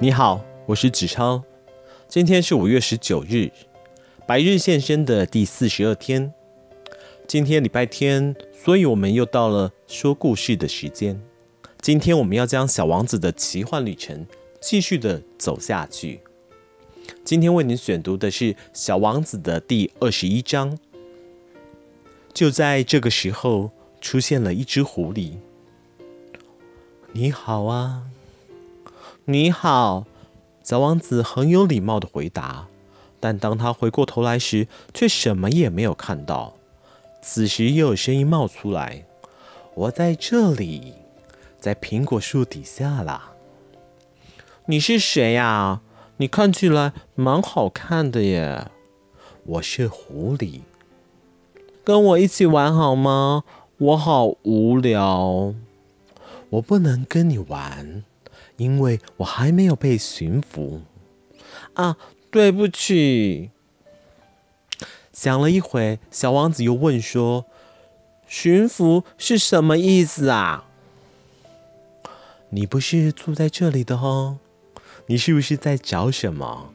你好，我是子超。今天是五月十九日，白日现身的第四十二天。今天礼拜天，所以我们又到了说故事的时间。今天我们要将小王子的奇幻旅程继续的走下去。今天为您选读的是小王子的第二十一章。就在这个时候，出现了一只狐狸。你好啊。你好，小王子很有礼貌的回答，但当他回过头来时，却什么也没有看到。此时又有声音冒出来：“我在这里，在苹果树底下啦。”你是谁呀？你看起来蛮好看的耶。我是狐狸，跟我一起玩好吗？我好无聊，我不能跟你玩。因为我还没有被驯服啊，对不起。想了一会，小王子又问说：“驯服是什么意思啊？”你不是住在这里的哦，你是不是在找什么？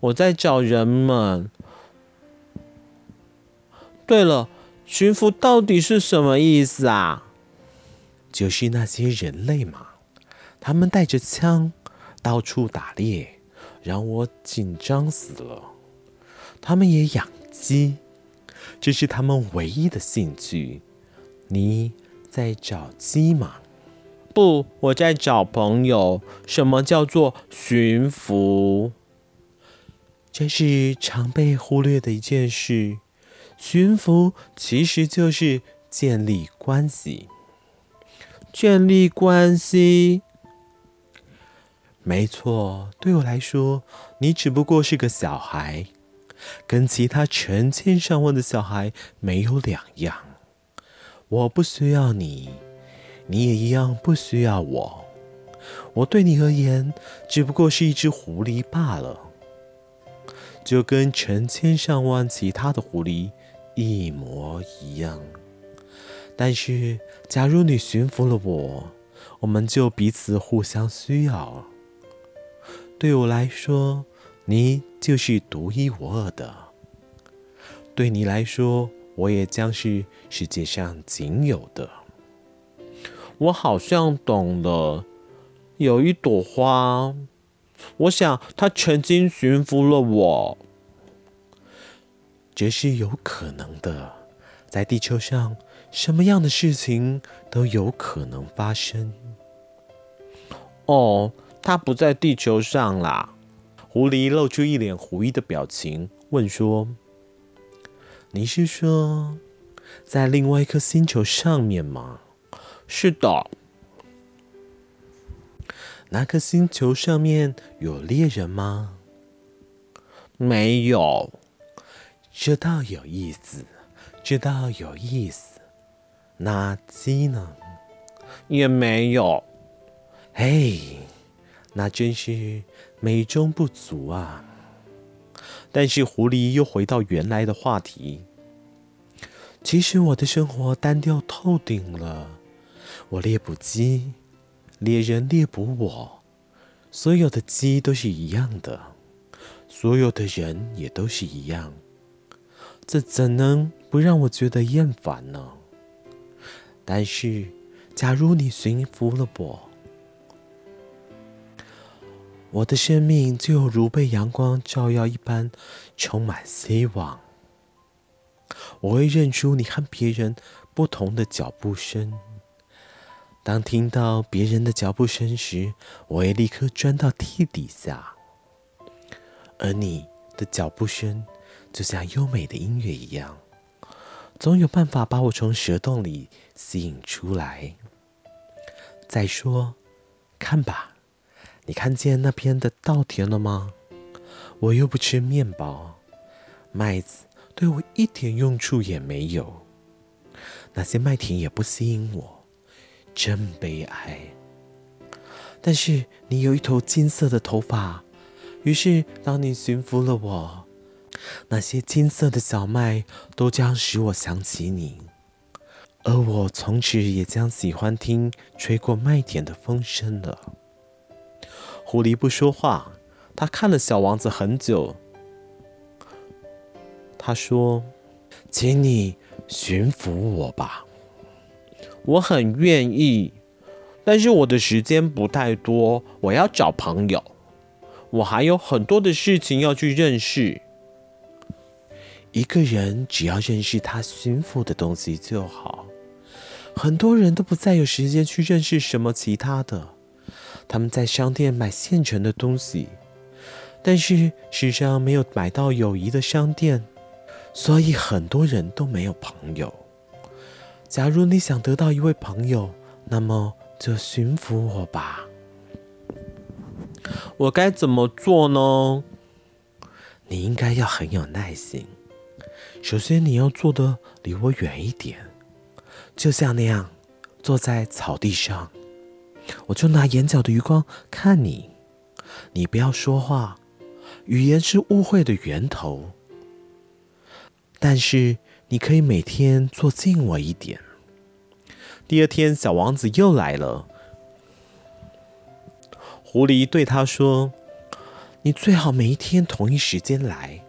我在找人们。对了，驯服到底是什么意思啊？就是那些人类嘛。他们带着枪到处打猎，让我紧张死了。他们也养鸡，这是他们唯一的兴趣。你在找鸡吗？不，我在找朋友。什么叫做驯服？这是常被忽略的一件事。驯服其实就是建立关系。建立关系。没错，对我来说，你只不过是个小孩，跟其他成千上万的小孩没有两样。我不需要你，你也一样不需要我。我对你而言，只不过是一只狐狸罢了，就跟成千上万其他的狐狸一模一样。但是，假如你驯服了我，我们就彼此互相需要。对我来说，你就是独一无二的。对你来说，我也将是世界上仅有的。我好像懂了，有一朵花，我想它曾经驯服了我。这是有可能的，在地球上，什么样的事情都有可能发生。哦。他不在地球上啦。狐狸露出一脸狐疑的表情，问说：“你是说在另外一颗星球上面吗？”“是的。”“那颗星球上面有猎人吗？”“没有。”“这倒有意思，这倒有意思。”“那鸡呢？”“也没有。”“嘿。”那真是美中不足啊！但是狐狸又回到原来的话题。其实我的生活单调透顶了。我猎捕鸡，猎人猎捕我。所有的鸡都是一样的，所有的人也都是一样。这怎能不让我觉得厌烦呢？但是，假如你驯服了我。我的生命就如被阳光照耀一般，充满希望。我会认出你和别人不同的脚步声。当听到别人的脚步声时，我会立刻钻到地底下。而你的脚步声就像优美的音乐一样，总有办法把我从蛇洞里吸引出来。再说，看吧。你看见那边的稻田了吗？我又不吃面包，麦子对我一点用处也没有。那些麦田也不吸引我，真悲哀。但是你有一头金色的头发，于是当你驯服了我，那些金色的小麦都将使我想起你，而我从此也将喜欢听吹过麦田的风声了。狐狸不说话，他看了小王子很久。他说：“请你驯服我吧，我很愿意，但是我的时间不太多，我要找朋友，我还有很多的事情要去认识。一个人只要认识他驯服的东西就好。很多人都不再有时间去认识什么其他的，他们在商店买现成的东西，但是世上没有买到友谊的商店。”所以很多人都没有朋友。假如你想得到一位朋友，那么就驯服我吧。我该怎么做呢？你应该要很有耐心。首先，你要坐的离我远一点，就像那样，坐在草地上，我就拿眼角的余光看你。你不要说话，语言是误会的源头。但是你可以每天坐近我一点。第二天，小王子又来了。狐狸对他说：“你最好每一天同一时间来。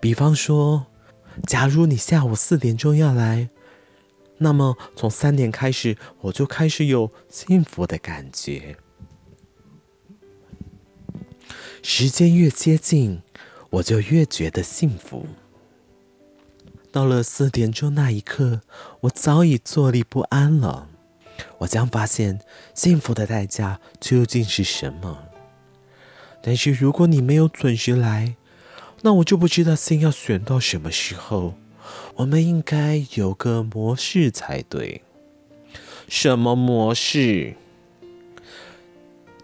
比方说，假如你下午四点钟要来，那么从三点开始，我就开始有幸福的感觉。时间越接近。”我就越觉得幸福。到了四点钟那一刻，我早已坐立不安了。我将发现幸福的代价究竟是什么。但是如果你没有准时来，那我就不知道先要选到什么时候。我们应该有个模式才对。什么模式？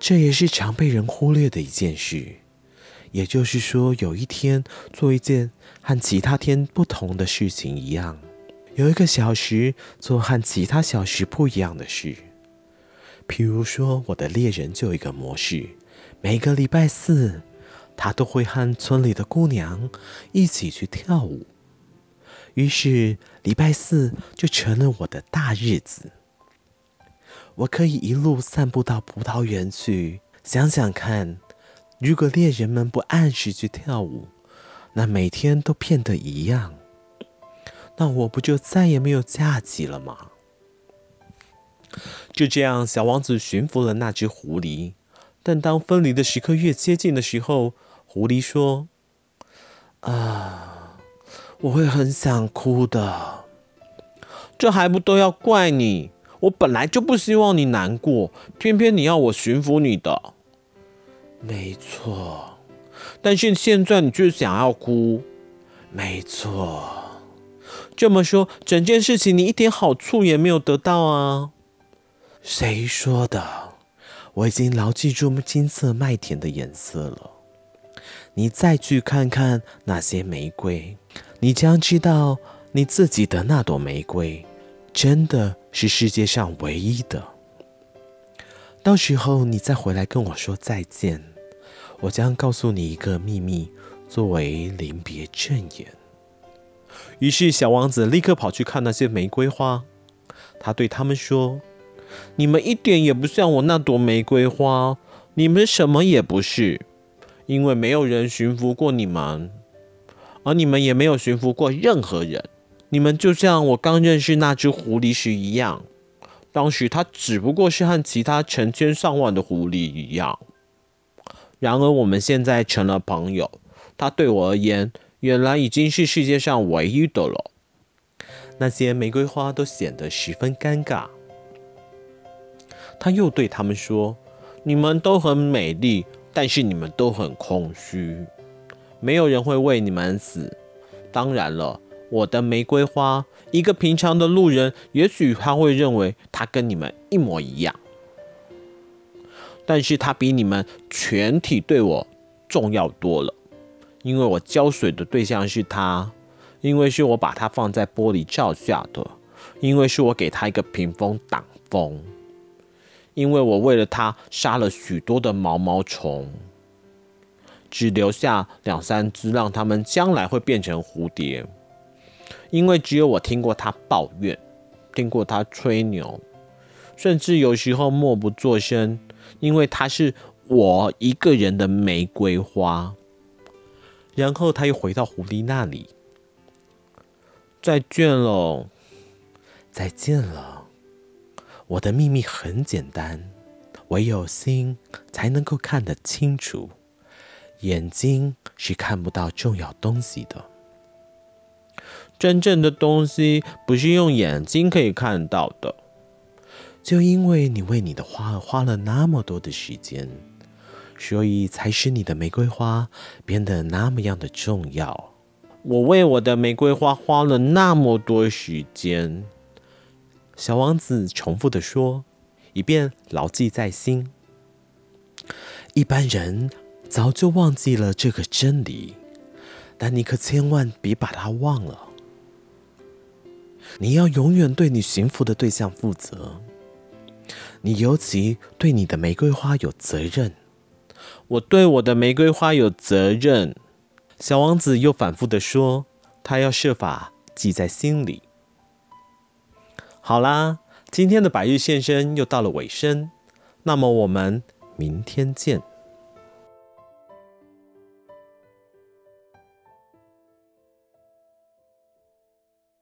这也是常被人忽略的一件事。也就是说，有一天做一件和其他天不同的事情一样，有一个小时做和其他小时不一样的事。譬如说，我的猎人就有一个模式，每个礼拜四，他都会和村里的姑娘一起去跳舞。于是，礼拜四就成了我的大日子。我可以一路散步到葡萄园去，想想看。如果猎人们不按时去跳舞，那每天都变得一样，那我不就再也没有假期了吗？就这样，小王子驯服了那只狐狸。但当分离的时刻越接近的时候，狐狸说：“啊，我会很想哭的。这还不都要怪你？我本来就不希望你难过，偏偏你要我驯服你的。”没错，但是现在你却想要哭。没错，这么说，整件事情你一点好处也没有得到啊？谁说的？我已经牢记住金色麦田的颜色了。你再去看看那些玫瑰，你将知道你自己的那朵玫瑰真的是世界上唯一的。到时候你再回来跟我说再见。我将告诉你一个秘密，作为临别赠言。于是，小王子立刻跑去看那些玫瑰花。他对他们说：“你们一点也不像我那朵玫瑰花，你们什么也不是，因为没有人驯服过你们，而你们也没有驯服过任何人。你们就像我刚认识那只狐狸时一样，当时它只不过是和其他成千上万的狐狸一样。”然而，我们现在成了朋友。他对我而言，原来已经是世界上唯一的了。那些玫瑰花都显得十分尴尬。他又对他们说：“你们都很美丽，但是你们都很空虚。没有人会为你们死。当然了，我的玫瑰花，一个平常的路人，也许他会认为他跟你们一模一样。”但是它比你们全体对我重要多了，因为我浇水的对象是它，因为是我把它放在玻璃罩下的，因为是我给它一个屏风挡风，因为我为了它杀了许多的毛毛虫，只留下两三只，让它们将来会变成蝴蝶，因为只有我听过它抱怨，听过它吹牛，甚至有时候默不作声。因为它是我一个人的玫瑰花。然后他又回到狐狸那里。再见喽，再见了。我的秘密很简单，唯有心才能够看得清楚，眼睛是看不到重要东西的。真正的东西不是用眼睛可以看到的。就因为你为你的花花了那么多的时间，所以才使你的玫瑰花变得那么样的重要。我为我的玫瑰花花了那么多时间，小王子重复的说，以便牢记在心。一般人早就忘记了这个真理，但你可千万别把它忘了。你要永远对你驯服的对象负责。你尤其对你的玫瑰花有责任。我对我的玫瑰花有责任。小王子又反复地说：“他要设法记在心里。”好啦，今天的百日献身又到了尾声，那么我们明天见。